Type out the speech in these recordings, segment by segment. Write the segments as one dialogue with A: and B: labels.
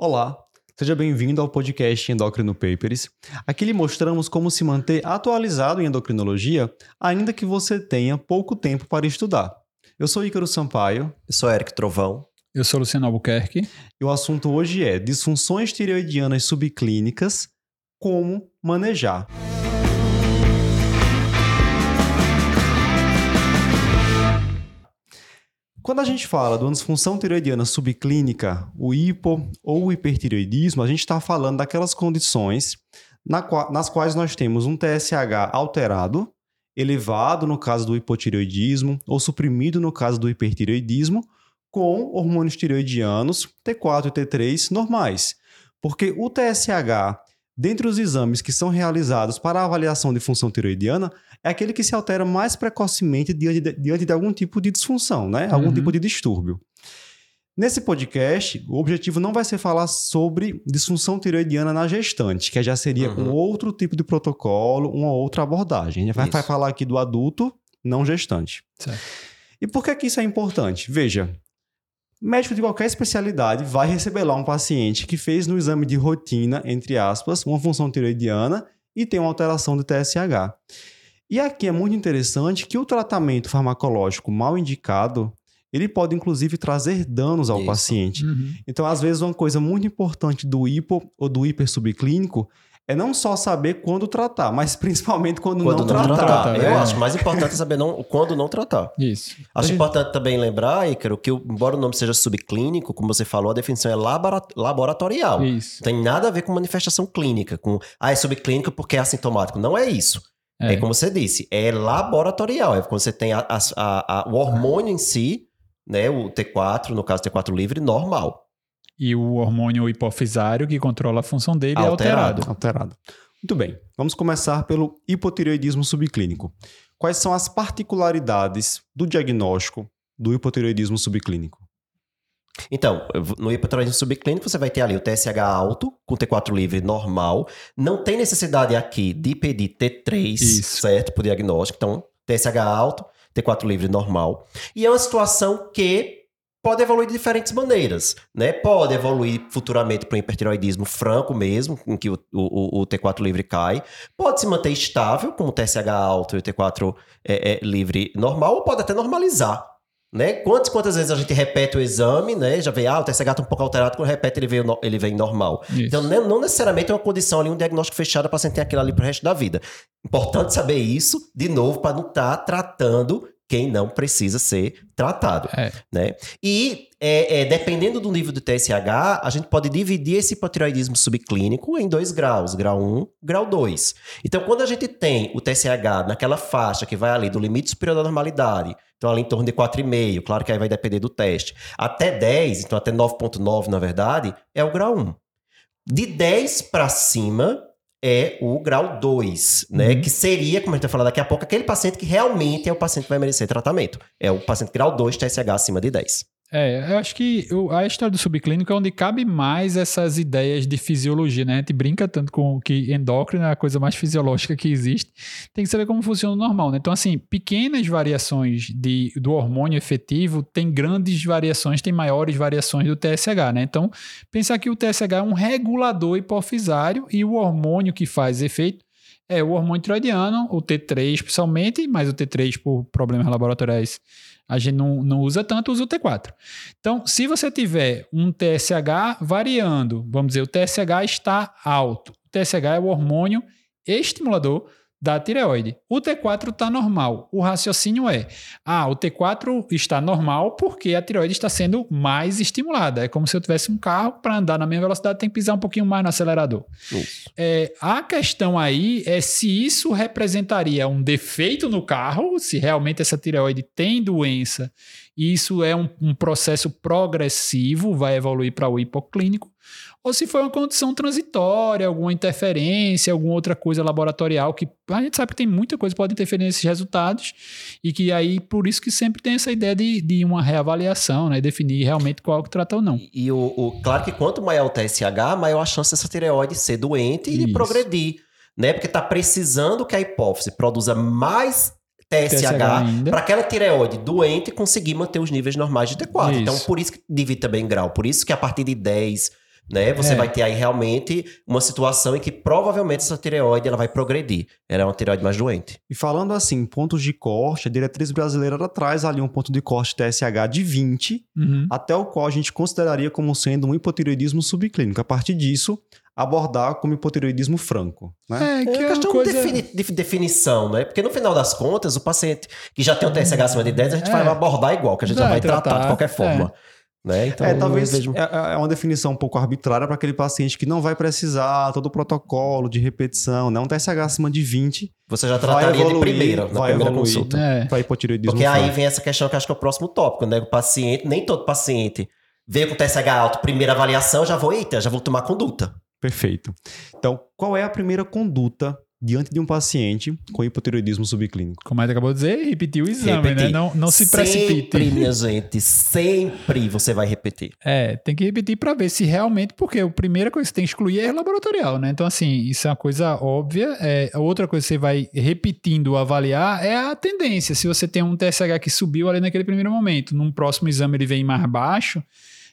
A: Olá, seja bem-vindo ao podcast Endocrino Papers. Aqui lhe mostramos como se manter atualizado em endocrinologia, ainda que você tenha pouco tempo para estudar. Eu sou Ícaro Sampaio.
B: Eu sou Eric Trovão.
C: Eu sou Luciano Albuquerque.
A: E o assunto hoje é disfunções tireoidianas subclínicas, como manejar. Quando a gente fala de uma disfunção tireoidiana subclínica, o hipo ou o hipertireoidismo, a gente está falando daquelas condições na nas quais nós temos um TSH alterado, elevado no caso do hipotireoidismo, ou suprimido no caso do hipertireoidismo, com hormônios tireoidianos T4 e T3 normais. Porque o TSH Dentre os exames que são realizados para avaliação de função tiroidiana, é aquele que se altera mais precocemente diante de, diante de algum tipo de disfunção, né? algum uhum. tipo de distúrbio. Nesse podcast, o objetivo não vai ser falar sobre disfunção tiroidiana na gestante, que já seria uhum. um outro tipo de protocolo, uma outra abordagem. A gente vai, vai falar aqui do adulto não gestante. Certo. E por que, que isso é importante? Veja, Médico de qualquer especialidade vai receber lá um paciente que fez no exame de rotina, entre aspas, uma função tiroidiana e tem uma alteração do TSH. E aqui é muito interessante que o tratamento farmacológico mal indicado, ele pode inclusive trazer danos ao Isso. paciente. Uhum. Então, às vezes, uma coisa muito importante do hipo ou do hiper subclínico é não só saber quando tratar, mas principalmente quando, quando não, não, tratar. tratar.
B: Eu é. acho mais importante saber não, quando não tratar.
C: Isso.
B: Acho importante também lembrar, Ícaro, que embora o nome seja subclínico, como você falou, a definição é laboratorial. Isso. Não tem nada a ver com manifestação clínica, com ah, é subclínico porque é assintomático. Não é isso. É. é como você disse, é laboratorial. É quando você tem a, a, a, o hormônio em si, né, o T4, no caso T4 livre, normal
C: e o hormônio hipofisário que controla a função dele é alterado.
A: é alterado. Alterado. Muito bem. Vamos começar pelo hipotireoidismo subclínico. Quais são as particularidades do diagnóstico do hipotireoidismo subclínico?
B: Então, no hipotireoidismo subclínico, você vai ter ali o TSH alto, com T4 livre normal. Não tem necessidade aqui de pedir T3, Isso. certo? Por diagnóstico. Então, TSH alto, T4 livre normal. E é uma situação que pode evoluir de diferentes maneiras, né? Pode evoluir futuramente para um hipertiroidismo franco mesmo, em que o, o, o, T4 livre cai. Pode se manter estável, como o TSH alto e o T4 é, é, livre normal, ou pode até normalizar. Né? Quantas, quantas vezes a gente repete o exame, né? Já vê, ah, o TSH está um pouco alterado, quando repete ele vem, ele vem normal. Isso. Então, não necessariamente é uma condição ali, um diagnóstico fechado para você ter aquilo ali para o resto da vida. Importante saber isso, de novo, para não estar tá tratando quem não precisa ser tratado. É. Né? E é, é, dependendo do nível do TSH, a gente pode dividir esse hipotiroidismo subclínico em dois graus, grau 1 grau 2. Então, quando a gente tem o TSH naquela faixa que vai ali do limite superior da normalidade, então ali em torno de 4,5, claro que aí vai depender do teste, até 10, então até 9,9 na verdade, é o grau 1. De 10 para cima, é o grau 2, né? Uhum. Que seria, como a gente vai falar daqui a pouco, aquele paciente que realmente é o paciente que vai merecer tratamento. É o paciente grau 2, TSH acima de 10.
C: É, eu acho que a história do subclínico é onde cabe mais essas ideias de fisiologia, né? A gente brinca tanto com que endócrino é a coisa mais fisiológica que existe. Tem que saber como funciona o normal, né? Então, assim, pequenas variações de, do hormônio efetivo tem grandes variações, tem maiores variações do TSH, né? Então, pensar que o TSH é um regulador hipofisário e o hormônio que faz efeito é o hormônio tiroidiano, o T3 principalmente, mas o T3 por problemas laboratoriais a gente não, não usa tanto, usa o T4. Então, se você tiver um TSH variando, vamos dizer, o TSH está alto, o TSH é o hormônio estimulador da tireoide. O T4 está normal. O raciocínio é: ah, o T4 está normal porque a tireoide está sendo mais estimulada. É como se eu tivesse um carro para andar na mesma velocidade, tem que pisar um pouquinho mais no acelerador. É, a questão aí é se isso representaria um defeito no carro, se realmente essa tireoide tem doença isso é um, um processo progressivo, vai evoluir para o hipoclínico, ou se foi uma condição transitória, alguma interferência, alguma outra coisa laboratorial, que a gente sabe que tem muita coisa que pode interferir nesses resultados, e que aí, por isso que sempre tem essa ideia de, de uma reavaliação, né? Definir realmente qual que trata ou não.
B: E, e o, o, claro que quanto maior o TSH, maior a chance dessa tireoide ser doente e de progredir. Né? Porque está precisando que a hipófise produza mais TSH, para aquela tireoide doente conseguir manter os níveis normais de T4. Isso. Então, por isso que divide também grau. Por isso que a partir de 10 né? Você
C: É.
B: vai ter aí realmente uma situação em que provavelmente essa tireoide ela vai progredir. Ela é uma tireoide mais doente.
A: E falando assim, pontos de corte, a diretriz brasileira ela traz ali um ponto de corte TSH de 20,
C: Uhum.
A: até o qual a gente consideraria como sendo um hipotireoidismo subclínico. A partir disso, abordar como hipotireoidismo franco. Né?
C: É, que
B: É
C: é uma
B: questão
C: coisa...
B: de, defini- de definição, né? Porque no final das contas, o paciente que já tem um TSH acima de 10, a gente
C: É.
B: vai abordar igual, que a gente já
C: Vai
B: tratar,
C: tratar,
B: de qualquer forma. Né? Então,
A: é, talvez
B: vejo-
A: é, é uma definição um pouco arbitrária para aquele paciente que não vai precisar todo o protocolo de repetição, né? Um TSH acima de 20
B: você já
A: vai
B: trataria de
A: evoluir,
B: primeira, na
A: vai
B: primeira
A: evoluir.
B: consulta.
C: É.
A: para hipotireoidismo
B: Porque aí vem essa questão que eu acho que é o próximo tópico, né? O paciente, nem todo paciente veio com TSH alto, primeira avaliação, já vou, eita, já vou tomar conduta.
A: Perfeito. Então, qual é a primeira conduta diante de um paciente com hipotireoidismo subclínico?
C: Como a gente acabou de dizer, repetir o exame,
B: Repetir.
C: né? Não, não se
B: Sempre,
C: precipite.
B: minha gente, sempre você vai repetir.
C: É, tem que repetir para ver se realmente, porque a primeira coisa que você tem que excluir é laboratorial, né? Então, assim, isso é uma coisa óbvia. É, a outra coisa que você vai repetindo avaliar é a tendência. Se você tem um TSH que subiu ali naquele primeiro momento, num próximo exame ele vem mais baixo,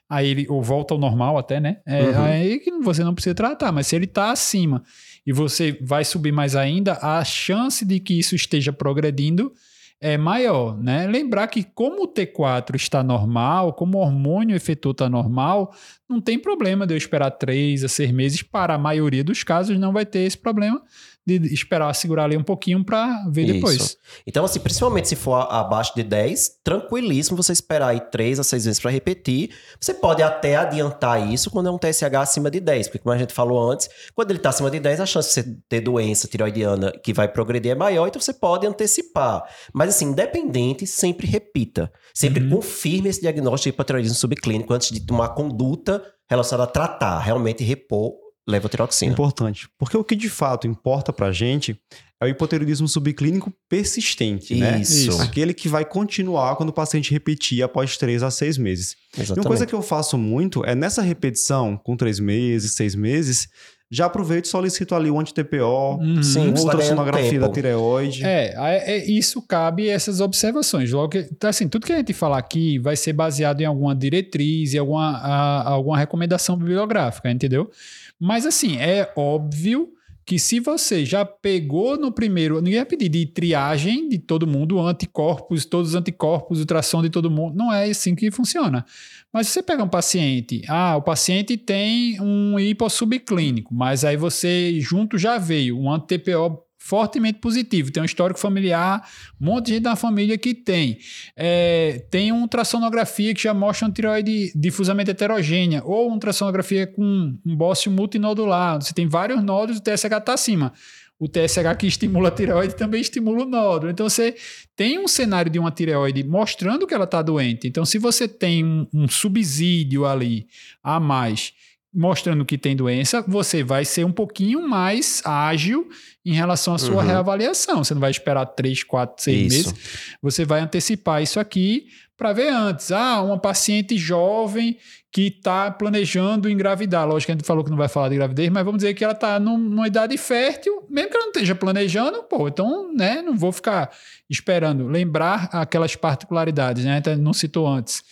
C: aí ele ou volta ao normal até, né? É,
B: Uhum.
C: Aí que você não precisa tratar, mas se ele tá acima e você vai subir mais ainda, a chance de que isso esteja progredindo é maior, né? Lembrar que como o T4 está normal, como o hormônio efetor está normal, não tem problema de eu esperar três a seis meses. Para a maioria dos casos, não vai ter esse problema de esperar segurar ali um pouquinho para ver depois.
B: Isso. Então, assim, principalmente se for abaixo de 10, tranquilíssimo você esperar aí 3 a 6 vezes para repetir. Você pode até adiantar isso quando é um TSH acima de 10, porque como a gente falou antes, quando ele está acima de 10, a chance de você ter doença tiroidiana que vai progredir é maior, então você pode antecipar. Mas assim, independente, sempre repita. Sempre
C: Uhum.
B: confirme esse diagnóstico de hipotiroidismo subclínico antes de tomar conduta relacionada a tratar, realmente repor levotiroxina.
A: Importante. Porque o que de fato importa pra gente é o hipotireoidismo subclínico persistente, né?
B: Isso.
C: Isso.
A: Aquele que vai continuar quando o paciente repetir após 3 a 6 meses. E
B: Exatamente.
A: uma coisa que eu faço muito é nessa repetição, com 3 meses, 6 meses, já aproveito e solicito ali o anti-TPO,
C: Uhum.
B: Sim, tá
A: outra
B: ganhando
A: sonografia
B: tempo.
A: da tireoide.
C: É, é, é, isso cabe essas observações. Logo que, então, assim, tudo que a gente falar aqui vai ser baseado em alguma diretriz e alguma, a- alguma recomendação bibliográfica, entendeu? Mas assim, é óbvio que se você já pegou no primeiro, ninguém vai pedir de triagem de todo mundo, anticorpos, todos os anticorpos, ultrassom de todo mundo, não é assim que funciona. Mas você pega um paciente, ah, o paciente tem um hipossubclínico, mas aí você junto já veio um anti-TPO fortemente positivo, tem um histórico familiar, um monte de gente na família que tem. É, tem uma ultrassonografia que já mostra uma tireoide difusamente heterogênea, ou uma ultrassonografia com um bócio multinodular, você tem vários nódulos, o TSH está acima. O TSH que estimula a tireoide também estimula o nódulo. Então você tem um cenário de uma tireoide mostrando que ela está doente. Então, se você tem um, um subsídio ali a mais mostrando que tem doença, você vai ser um pouquinho mais ágil em relação à sua
B: Uhum.
C: reavaliação. Você não vai esperar 3, 4, 6
B: Isso.
C: meses. Você vai antecipar isso aqui para ver antes. Ah, uma paciente jovem que está planejando engravidar. Lógico que a gente falou que não vai falar de gravidez, mas vamos dizer que ela está numa idade fértil, mesmo que ela não esteja planejando, pô, então, né, não vou ficar esperando. Lembrar aquelas particularidades, né? Não citou antes.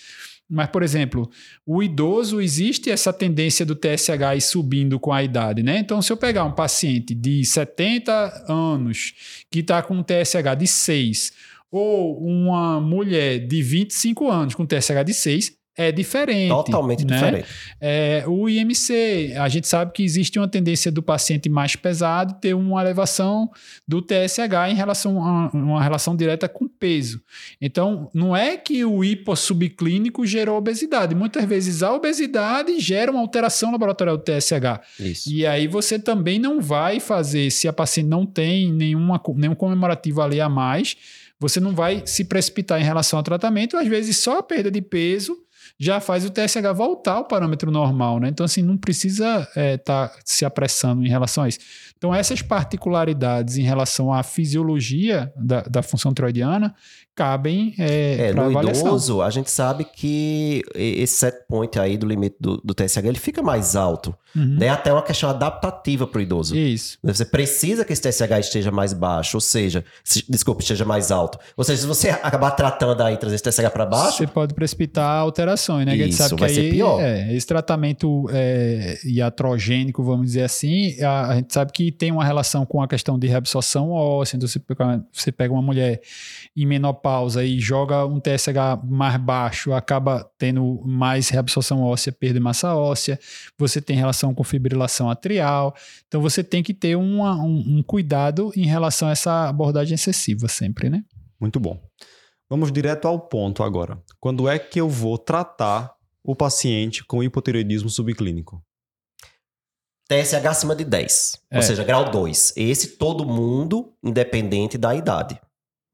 C: Mas, por exemplo, o idoso existe essa tendência do TSH ir subindo com a idade, né? Então, se eu pegar um paciente de 70 anos que está com um TSH de 6, ou uma mulher de 25 anos com TSH de 6, é diferente.
B: Totalmente
C: né?
B: diferente.
C: É, o IMC, a gente sabe que existe uma tendência do paciente mais pesado ter uma elevação do TSH em relação a uma relação direta com peso. Então, não é que o hipossubclínico gerou obesidade. Muitas vezes a obesidade gera uma alteração laboratorial do TSH.
B: Isso.
C: E aí você também não vai fazer, se a paciente não tem nenhuma, nenhum comemorativo ali a mais, você não vai se precipitar em relação ao tratamento. Às vezes só a perda de peso já faz o TSH voltar ao parâmetro normal, né? Então, assim, não precisa estar se apressando em relação a isso. Então, essas particularidades em relação à fisiologia da, da função tiroidiana cabem é,
B: É,
C: para
B: no
C: avaliação.
B: idoso, a gente sabe que esse set point aí do limite do, do TSH, ele fica mais alto.
C: Uhum.
B: É até uma questão adaptativa para o idoso.
C: Isso.
B: Você precisa que esse TSH esteja mais baixo, ou seja, se, desculpe, esteja mais alto. Ou seja, se você acabar tratando aí, trazer esse TSH para baixo,
C: Você pode precipitar alterações. Complicações, né?
B: Isso,
C: a gente sabe
B: vai
C: que
B: ser
C: aí,
B: pior.
C: É, esse tratamento é, iatrogênico, vamos dizer assim, a, a gente sabe que tem uma relação com a questão de reabsorção óssea. Então, você pega, você pega uma mulher em menopausa e joga um TSH mais baixo, acaba tendo mais reabsorção óssea, perda de massa óssea. Você tem relação com fibrilação atrial. Então, você tem que ter uma, um, um cuidado em relação a essa abordagem excessiva sempre, né?
A: Muito bom. Vamos direto ao ponto agora. Quando é que eu vou tratar o paciente com hipotireoidismo subclínico?
B: TSH acima de 10.
C: É.
B: Ou seja, grau 2. Esse todo mundo, independente da idade.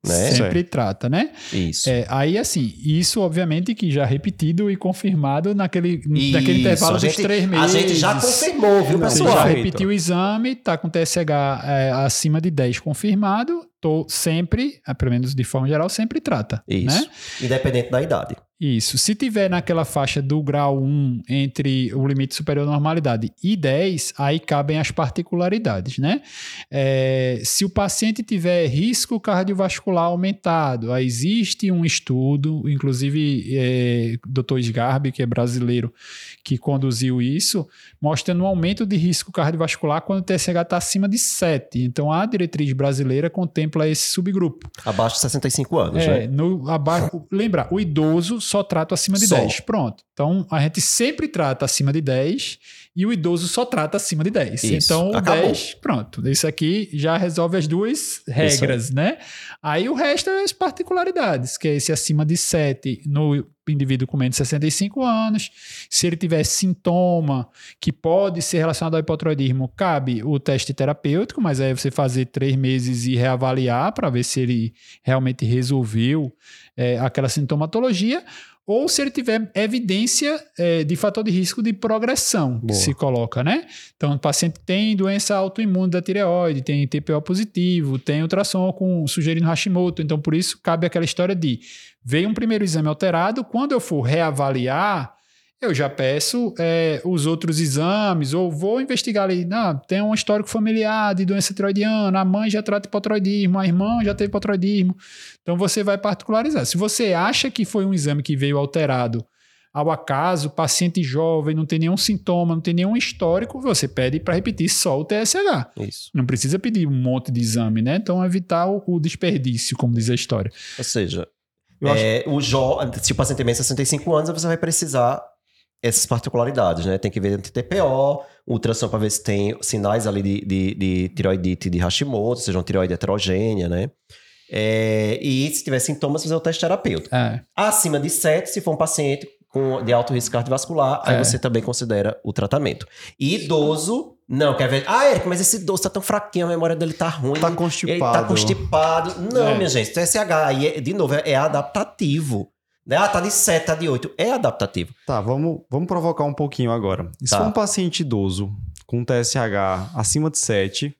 B: Né?
C: Sempre trata, né?
B: Isso.
C: É, aí, assim, isso obviamente que já repetido e confirmado naquele, naquele intervalo
B: a
C: dos
B: gente-
C: três meses.
B: A gente já confirmou, viu, pessoal?
C: já repetiu o exame, tá com TSH é, acima de 10 confirmado, sempre, ah, pelo menos de forma geral, sempre trata.
B: Isso.
C: Né?
B: Independente da idade.
C: Isso. Se tiver naquela faixa do grau 1 entre o limite superior à normalidade e 10, aí cabem as particularidades, né? É, se o paciente tiver risco cardiovascular aumentado, existe um estudo, inclusive é, Dr. Sgarbi, que é brasileiro, que conduziu isso, mostrando um aumento de risco cardiovascular quando o TSH está acima de 7. Então, a diretriz brasileira contempla esse subgrupo.
B: Abaixo de 65 anos,
C: É,
B: né?
C: no, abaixo, lembra, o idoso só trata acima de
B: Só.
C: 10. Pronto. Então, a gente sempre trata acima de 10 e o idoso só trata acima de 10.
B: Isso.
C: Então, o
B: Acabou.
C: 10, pronto. Isso aqui já resolve as duas regras, né? Aí o resto é as particularidades, que é esse acima de 7 no indivíduo com menos de 65 anos. Se ele tiver sintoma que pode ser relacionado ao hipotiroidismo, cabe o teste terapêutico, mas aí você fazer três meses e reavaliar para ver se ele realmente resolveu é, aquela sintomatologia, ou se ele tiver evidência é, de fator de risco de progressão, que
A: Boa.
C: se coloca, né? Então, o paciente tem doença autoimune da tireoide, tem TPO positivo, tem ultrassom com sugerindo Hashimoto, então por isso cabe aquela história de veio um primeiro exame alterado, quando eu for reavaliar, eu já peço é, os outros exames, ou vou investigar ali, não, tem um histórico familiar de doença tiroidiana, a mãe já trata hipotiroidismo, a irmã já teve hipotiroidismo. Então você vai particularizar. Se você acha que foi um exame que veio alterado ao acaso, paciente jovem, não tem nenhum sintoma, não tem nenhum histórico, você pede para repetir só o TSH.
B: Isso.
C: Não precisa pedir um monte de exame, né? Então evitar o, o desperdício, como diz a história.
B: Ou seja,
A: Eu acho-
B: é, o jo... se o paciente tem menos de 65 anos, você vai precisar essas particularidades, né? Tem que ver anti-TPO, ultrassom para ver se tem sinais ali de, de, de tiroidite de Hashimoto, seja uma tiroide heterogênea, né? É, e se tiver sintomas, fazer o teste terapêutico.
C: É,
B: Acima de 7, se for um paciente com, de alto risco cardiovascular, aí
C: É.
B: você também considera o tratamento. E idoso, não, quer ver? Ah, Eric, mas esse idoso tá tão fraquinho, a memória dele tá ruim.
A: Tá
B: Ele tá
A: constipado.
B: constipado. Não,
C: É.
B: minha gente, TSH aí, é- de novo, é, é adaptativo. Né? Ah, tá de 7, tá de 8. É adaptativo.
A: Tá, vamos, vamos provocar um pouquinho agora. E se
B: Tá.
A: for um paciente idoso com TSH acima de 7,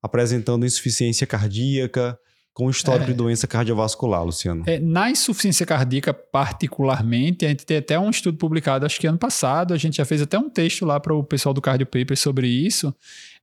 A: apresentando insuficiência cardíaca, com histórico
C: É.
A: de doença cardiovascular, Luciano?
C: É, na insuficiência cardíaca, particularmente, a gente tem até um estudo publicado, acho que ano passado, a gente já fez até um texto lá para o pessoal do Cardio Paper sobre isso.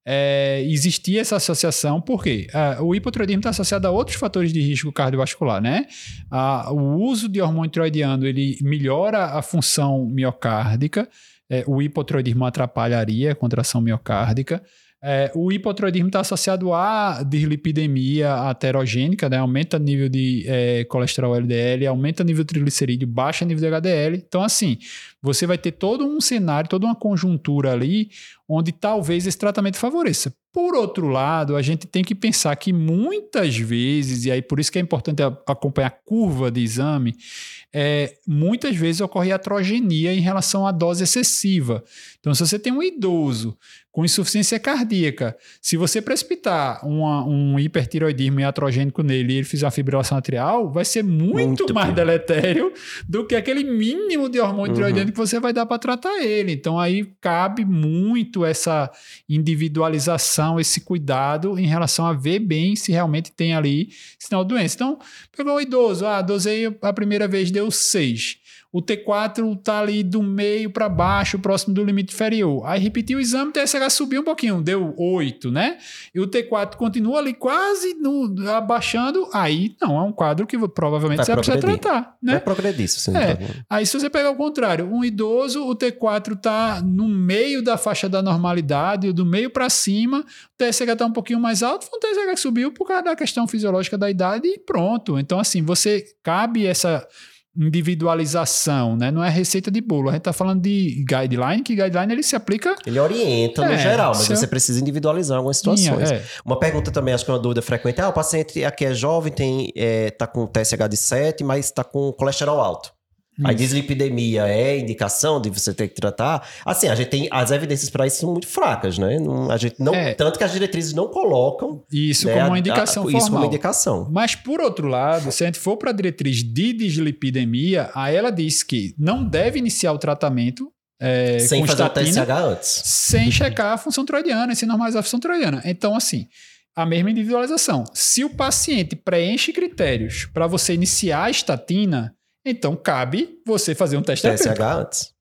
C: É, existia essa associação, por quê? Ah, o hipotiroidismo está associado a outros fatores de risco cardiovascular, né? Ah, o uso de hormônio tiroidiano, ele melhora a função miocárdica, é, o hipotiroidismo atrapalharia a contração miocárdica. É, o hipotiroidismo está associado à dislipidemia aterogênica, né? aumenta o nível de é, colesterol LDL, aumenta o nível de triglicerídeo, baixa o nível de HDL. Então, assim, você vai ter todo um cenário, toda uma conjuntura ali onde talvez esse tratamento favoreça. Por outro lado, a gente tem que pensar que muitas vezes, e aí por isso que é importante acompanhar a curva de exame, é, muitas vezes ocorre iatrogenia em relação à dose excessiva. Então, se você tem um idoso com insuficiência cardíaca, se você precipitar uma- um hipertiroidismo iatrogênico nele e ele fizer uma fibrilação atrial, vai ser muito,
B: Muito
C: mais
B: pior.
C: deletério do que aquele mínimo de hormônio
B: Uhum.
C: que você vai dar para tratar ele. Então, aí cabe muito essa individualização, esse cuidado em relação a ver bem se realmente tem ali sinal de doença. Então, pegou o idoso, ah, dosei a primeira vez, deu 6. O T4 está ali do meio para baixo, próximo do limite inferior. Aí repetiu o exame, o TSH subiu um pouquinho, deu 8, né? E o T4 continua ali quase no, abaixando, aí não, é um quadro que provavelmente Vai você vai precisar tratar, né?
B: Vai progredir, sim.
C: É. Aí se você pegar o contrário, um idoso, o T4 está no meio da faixa da normalidade, do meio para cima, o TSH está um pouquinho mais alto, foi um TSH que subiu por causa da questão fisiológica da idade e pronto. Então assim, você cabe essa individualização, né? Não é receita de bolo. A gente está falando de guideline, que guideline ele se aplica.
B: Ele orienta é, no geral, mas você precisa individualizar algumas situações. É. Uma pergunta também, acho que é uma dúvida frequente: ah, o paciente aqui é jovem, tem, é, tá com TSH de 7, mas está com colesterol alto. A dislipidemia é indicação de você ter que tratar. Assim, a gente tem as evidências para isso são muito fracas, né? Não, a gente não é. tanto que as diretrizes não colocam
C: isso né, como uma indicação a, a,
B: Isso como indicação.
C: Mas por outro lado, se a gente for para a diretriz de dislipidemia, aí ela diz que não deve iniciar o tratamento é,
B: sem fazer o TSH antes,
C: sem checar a função tiroidiana, sem normalizar a função tiroidiana. Então, assim, a mesma individualização. Se o paciente preenche critérios para você iniciar a estatina então cabe você fazer um teste
B: TSH antes.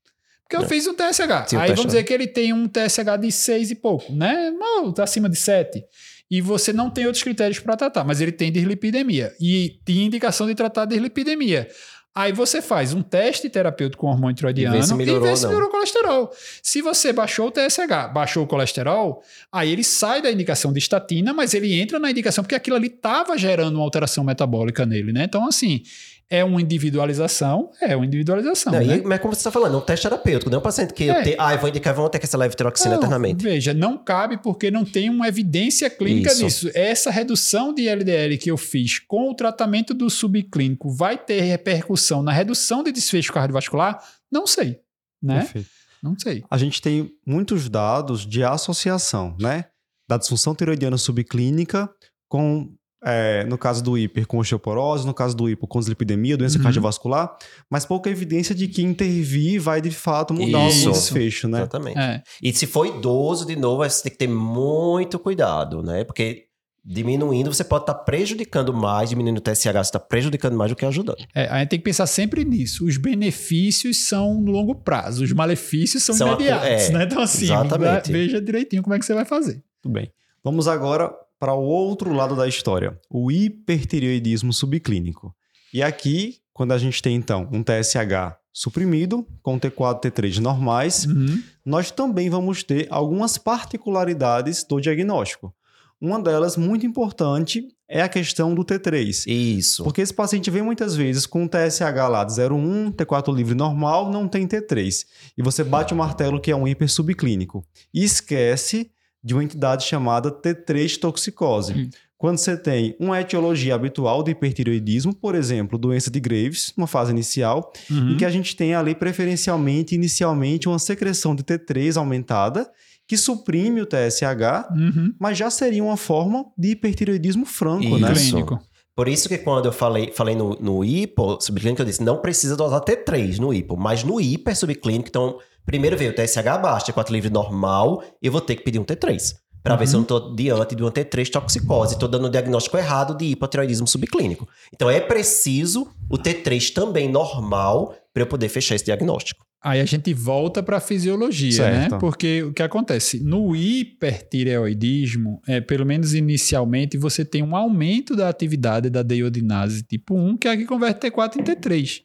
C: Porque eu é. fiz um TSH. Sim, Aí vamos dizer que ele tem um TSH de 6 e pouco, né? Mal, tá acima de 7. E você não tem outros critérios para tratar, mas ele tem dislipidemia. E tinha indicação de tratar dislipidemia. Aí você faz um teste terapêutico com hormônio tiroidiano e vê se melhorou, vê se melhorou o colesterol. Se você baixou o TSH, baixou o colesterol, aí ele sai da indicação de estatina, mas ele entra na indicação porque aquilo ali estava gerando uma alteração metabólica nele, né? Então, assim, é uma individualização, é uma individualização. Não, né?
B: e, mas como você está falando, é um teste terapêutico, não é um paciente que é. eu te, ah, eu vou indicar, vamos ter que essa leve tiroxina não, eternamente.
C: Veja, não cabe porque não tem uma evidência clínica Isso. disso. Essa redução de LDL que eu fiz com o tratamento do subclínico vai ter repercussão na redução de desfecho cardiovascular? Não sei, né? Perfeito. Não sei.
A: A gente tem muitos dados de associação, né? Da disfunção tiroidiana subclínica com é, no caso do hiper com osteoporose, no caso do hipo com dislipidemia, doença uhum. cardiovascular, mas pouca evidência de que intervir vai de fato mudar Isso. o desfecho, né?
B: Exatamente. É. E se for idoso, de novo, você tem que ter muito cuidado, né? Porque diminuindo, você pode estar tá prejudicando mais, diminuindo o TSH, você está prejudicando mais do que ajudando.
C: É, a gente tem que pensar sempre nisso. Os benefícios são no longo prazo, os malefícios são, são imediatos, é, né? Então, assim, exatamente. veja direitinho como é que você vai fazer.
A: Tudo bem. Vamos agora para o outro lado da história, o hipertireoidismo subclínico. E aqui, quando a gente tem então um TSH suprimido, com T4 e T3 normais, uhum. nós também vamos ter algumas particularidades do diagnóstico. Uma delas, muito importante, é a questão do T3.
B: Isso.
A: Porque esse paciente vem muitas vezes com um TSH lá de 0,1, T4 livre normal, não tem T3. E você bate o martelo que é um hipersubclínico. E esquece de uma entidade chamada T3 toxicose. Hum. Quando você tem uma etiologia habitual de hipertireoidismo, por exemplo, doença de Graves, uma fase inicial, uhum. em que a gente tem ali preferencialmente, inicialmente, uma secreção de T3 aumentada, que suprime o TSH, uhum. mas já seria uma forma de hipertireoidismo franco,
B: né?
A: Isso.
B: né? Clínico. Por isso que quando eu falei, falei no, no hipo subclínico, eu disse, não precisa dosar T3 no hipo, mas no hiper subclínico, então Primeiro veio o TSH baixo, T4 livre normal, eu vou ter que pedir um T3. Para uhum. ver se eu não estou diante de uma T3 toxicose. Estou dando o diagnóstico errado de hipotireoidismo subclínico. Então é preciso o T3 também normal para eu poder fechar esse diagnóstico.
C: Aí a gente volta para a fisiologia, né? certo. né? Porque o que acontece? No hipertireoidismo, é, pelo menos inicialmente, você tem um aumento da atividade da deiodinase tipo 1, que é a que converte T4 em T3.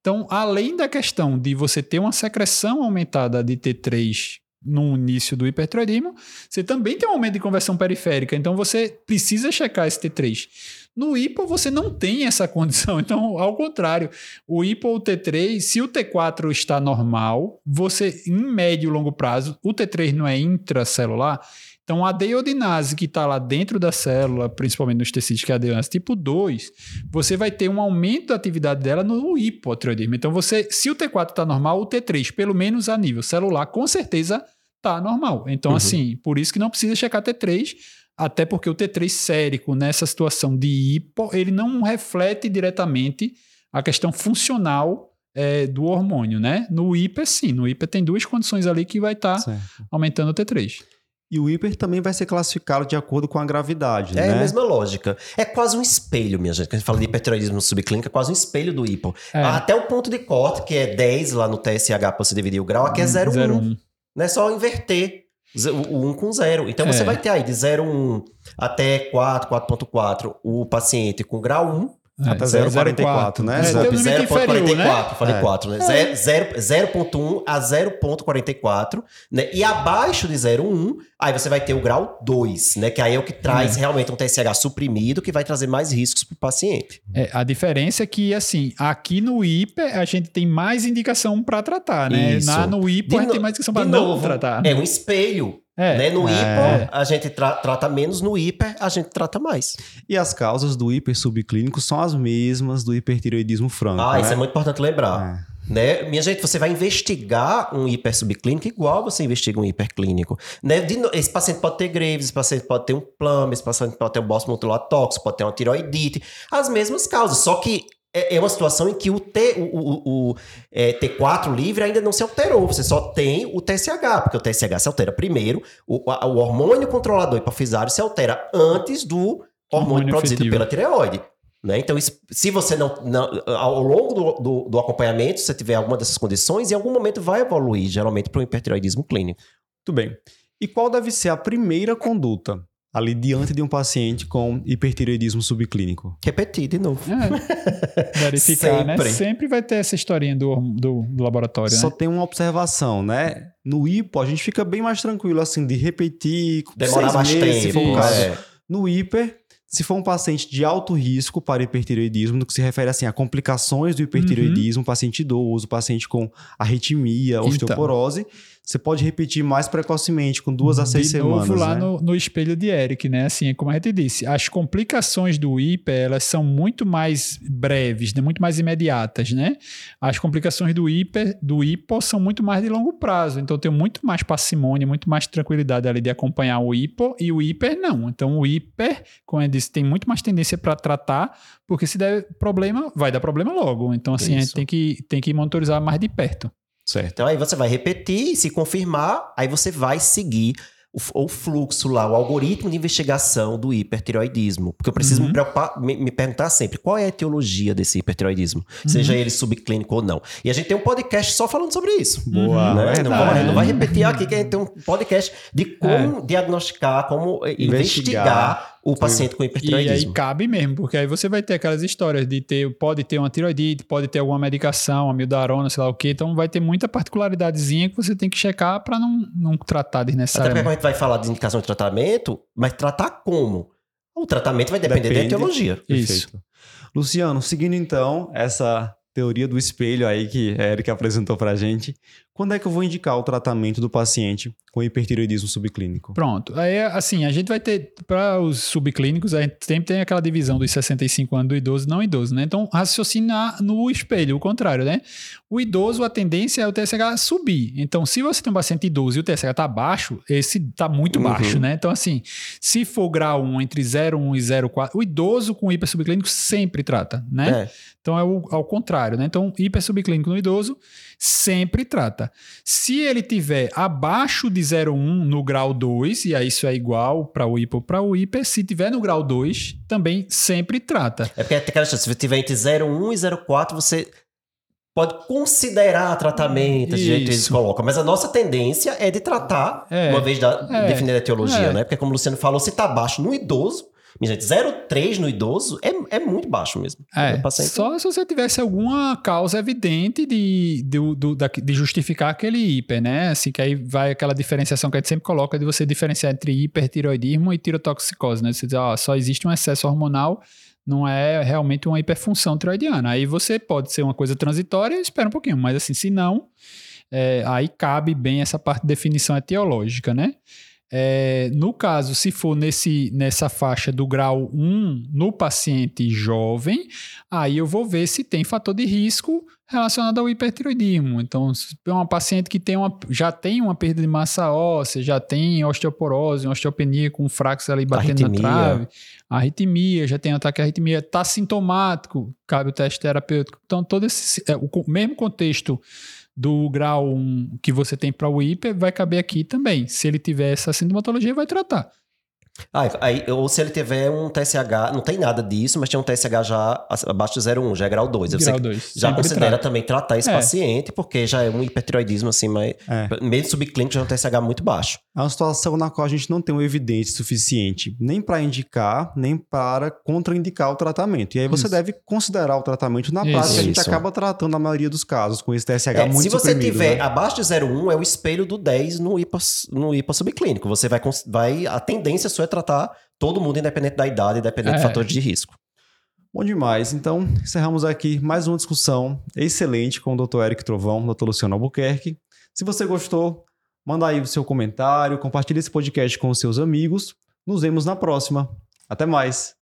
C: Então, além da questão de você ter uma secreção aumentada de T3 no início do hipertiroidismo, você também tem um aumento de conversão periférica. Então, você precisa checar esse T3. No hipo, você não tem essa condição. Então, ao contrário, o hipo ou T3, se o T4 está normal, você, em médio e longo prazo, o T3 não é intracelular, então, a deiodinase que está lá dentro da célula, principalmente nos tecidos, que é a deiodinase tipo 2, você vai ter um aumento da atividade dela no hipotireoidismo. Então, você, se o T4 está normal, o T3, pelo menos a nível celular, com certeza está normal. Então, uhum. assim, por isso que não precisa checar T3, até porque o T3 sérico, nessa situação de hipo, ele não reflete diretamente a questão funcional é, do hormônio, né? No hiper, sim. No hiper tem duas condições ali que vai estar tá aumentando o T3.
A: E o hiper também vai ser classificado de acordo com a gravidade,
B: É
A: né?
B: a mesma lógica. É quase um espelho, minha gente. Quando a gente fala de hipertiroidismo subclínico, é quase um espelho do hipo.
C: É.
B: Até o ponto de corte, que é 10 lá no TSH pra você dividir o grau, aqui é 0,1.
C: 0,1.
B: Não é só inverter o 1 com 0. Então
C: É.
B: você vai ter aí de 0,1 até 4, 4,4 o paciente com grau 1.
C: É,
A: Até 0,44, né?
C: É, tem o limite inferior, né?
B: 0,44, falei
A: É.
B: 4, né? Zero- zero- 0,1 a 0,44, né? E abaixo de 0,1, aí você vai ter o grau 2, né? Que aí é o que traz realmente um TSH suprimido, que vai trazer mais riscos para o paciente.
C: É, a diferença é que, assim, aqui no hiper a gente tem mais indicação para tratar, né?
B: Isso.
C: Na, no hipo a gente
B: no-
C: tem mais indicação para
B: de
C: não
B: novo,
C: tratar.
B: É um espelho.
C: É.
B: Né? No
A: É.
B: hipo, a gente tra- trata menos, no hiper, a gente trata mais.
A: E as causas do hiper subclínico são as mesmas do hipertireoidismo franco,
B: Ah,
A: né?
B: isso é muito importante lembrar.
A: É.
B: Né? Minha gente, você vai investigar um hiper subclínico igual você investiga um hiperclínico. Né? No- esse paciente pode ter Graves, esse paciente pode ter um plum, esse paciente pode ter um molecular tóxico, pode ter uma tiroidite. As mesmas causas, só que é é uma situação em que o, T, o, o- o, é, T4 livre ainda não se alterou. Você só tem o TSH, porque o TSH se altera primeiro, o, a- o hormônio controlador hipofisário se altera antes do hormônio,
C: Hormônio
B: produzido
C: efetivo.
B: pela tireoide. Né? Então, se você não, não- Ao longo do, do, do acompanhamento, se você tiver alguma dessas condições, em algum momento vai evoluir, geralmente, para o hipertireoidismo clínico.
A: Muito bem. E qual deve ser a primeira conduta ali diante de um paciente com hipertireoidismo subclínico?
B: Repetir de novo.
C: É. Verificar, né?
B: Sempre.
C: Sempre vai ter essa historinha do, do, do laboratório,
A: Só
C: né?
A: tem uma observação, né? No hipo, a gente fica bem mais tranquilo, assim, de repetir.
B: Demorar
A: seis
B: mais
A: meses, se for
B: tempo.
A: o caso.
B: é.
A: No hiper, se for um paciente de alto risco para hipertireoidismo, no que se refere assim a complicações do hipertireoidismo, paciente idoso, paciente com arritmia,
C: Então.
A: osteoporose, você pode repetir mais precocemente, com duas a seis
C: de novo
A: semanas.
C: lá
A: né?
C: no, no espelho de Eric, né? Assim, como a gente disse, as complicações do hiper, elas são muito mais breves, né? muito mais imediatas, né? As complicações do hiper, do hipo são muito mais de longo prazo, então eu tenho muito mais parcimônia, muito mais tranquilidade ali de acompanhar o hipo e o hiper não. Então o hiper, como eu disse, tem muito mais tendência para tratar, porque se der problema, vai dar problema logo. Então assim, a gente
B: Isso.
C: tem que, tem que monitorizar mais de perto.
A: Certo.
B: Então aí você vai repetir, se confirmar, aí você vai seguir o, o fluxo lá, o algoritmo de investigação do hipertiroidismo. Porque eu preciso
C: Uhum.
B: me, preocupar, me, me perguntar sempre qual é a etiologia desse hipertiroidismo, seja ele subclínico ou não. E a gente tem um podcast só falando sobre isso.
A: Boa.
B: Né?
A: verdade.
B: Não, vai, não vai repetir aqui que a gente tem um podcast de como diagnosticar, como
A: Investigar.
B: investigar o paciente com
C: E aí
B: hipertiroidismo.
C: cabe mesmo, porque aí você vai ter aquelas histórias de ter, pode ter uma tiroidite, pode ter alguma medicação, amildarona, sei lá o quê. Então vai ter muita particularidadezinha que você tem que checar para não, não tratar
B: Até porque
C: desnecessariamente.
B: a gente vai falar de indicação de tratamento, mas tratar como? O tratamento vai depender
A: Depende.
B: da etiologia.
C: Isso.
A: Perfeito. Luciano, seguindo então essa teoria do espelho aí que a Erika apresentou pra gente, quando é que eu vou indicar o tratamento do paciente com hipertireoidismo subclínico?
C: Pronto. Aí, assim, a gente vai ter, para os subclínicos, a gente sempre tem aquela divisão dos 65 anos do idoso e não idoso, né? Então, raciocinar no espelho, o contrário, né? O idoso, a tendência é o TSH subir. Então, se você tem um paciente idoso e o TSH tá baixo, esse tá muito
B: Uhum.
C: baixo, né? Então, assim, se for grau 1 entre 0,1 e 0,4, o idoso com hiper subclínico sempre trata, né?
B: É.
C: Então é o, ao contrário, né? Então, hiper subclínico no idoso sempre trata. Se ele tiver abaixo de 0,1 no grau 2, e aí isso é igual para o hipo para o hiper, se tiver no grau 2, também sempre trata.
B: É porque tem aquela chance, se você tiver entre 0,1 e 0,4, você pode considerar tratamento, de jeito que eles colocam. Mas a nossa tendência é de tratar,
C: É.
B: uma vez da,
C: É.
B: definida a etiologia,
C: É.
B: né? Porque como o Luciano falou, se tá baixo no idoso, minha gente, 0,3 no idoso é, é muito baixo mesmo.
C: É, só se você tivesse alguma causa evidente de, de, do- da- de justificar aquele hiper, né? Assim, que aí vai aquela diferenciação que a gente sempre coloca de você diferenciar entre hipertiroidismo e tirotoxicose, né? Você diz, ó, só existe um excesso hormonal, não é realmente uma hiperfunção tiroidiana. Aí você pode ser uma coisa transitória, espera um pouquinho, mas assim, se não, é, aí cabe bem essa parte de definição etiológica, né? É, no caso, se for nesse, nessa faixa do grau 1 no paciente jovem, aí eu vou ver se tem fator de risco relacionado ao hipertiroidismo. Então, se é uma paciente que tem uma, já tem uma perda de massa óssea, já tem osteoporose, uma osteopenia com frax ali batendo
B: Arritmia.
C: na trave, arritmia, já tem ataque à arritmia, está sintomático, cabe o teste terapêutico. Então, todo esse, é, o mesmo contexto do grau 1 que você tem para o hiper vai caber aqui também. Se ele tiver essa sintomatologia, vai tratar.
B: Ah, aí, ou se ele tiver um TSH, não tem nada disso, mas tem um TSH já abaixo de 0,1, já é grau 2.
C: Grau você 2.
B: Já considera trata. também tratar esse é. paciente, porque já é um hipertiroidismo assim, mas é. mesmo subclínico já é um TSH muito baixo.
A: É uma situação na qual a gente não tem um evidência suficiente nem para indicar, nem para contraindicar o tratamento. E aí você Isso. deve considerar o tratamento na prática, a gente Isso. acaba tratando a maioria dos casos com esse TSH é, muito
B: Se você tiver
A: né?
B: abaixo de 0,1, é o espelho do 10 no hipo, no hipo subclínico. Você vai, vai, a tendência sua é tratar todo mundo, independente da idade, independente é. do fator de risco.
A: Bom demais. Então, encerramos aqui mais uma discussão excelente com o Dr. Eric Trovão, Dr. Luciano Albuquerque. Se você gostou, manda aí o seu comentário, compartilhe esse podcast com os seus amigos. Nos vemos na próxima. Até mais.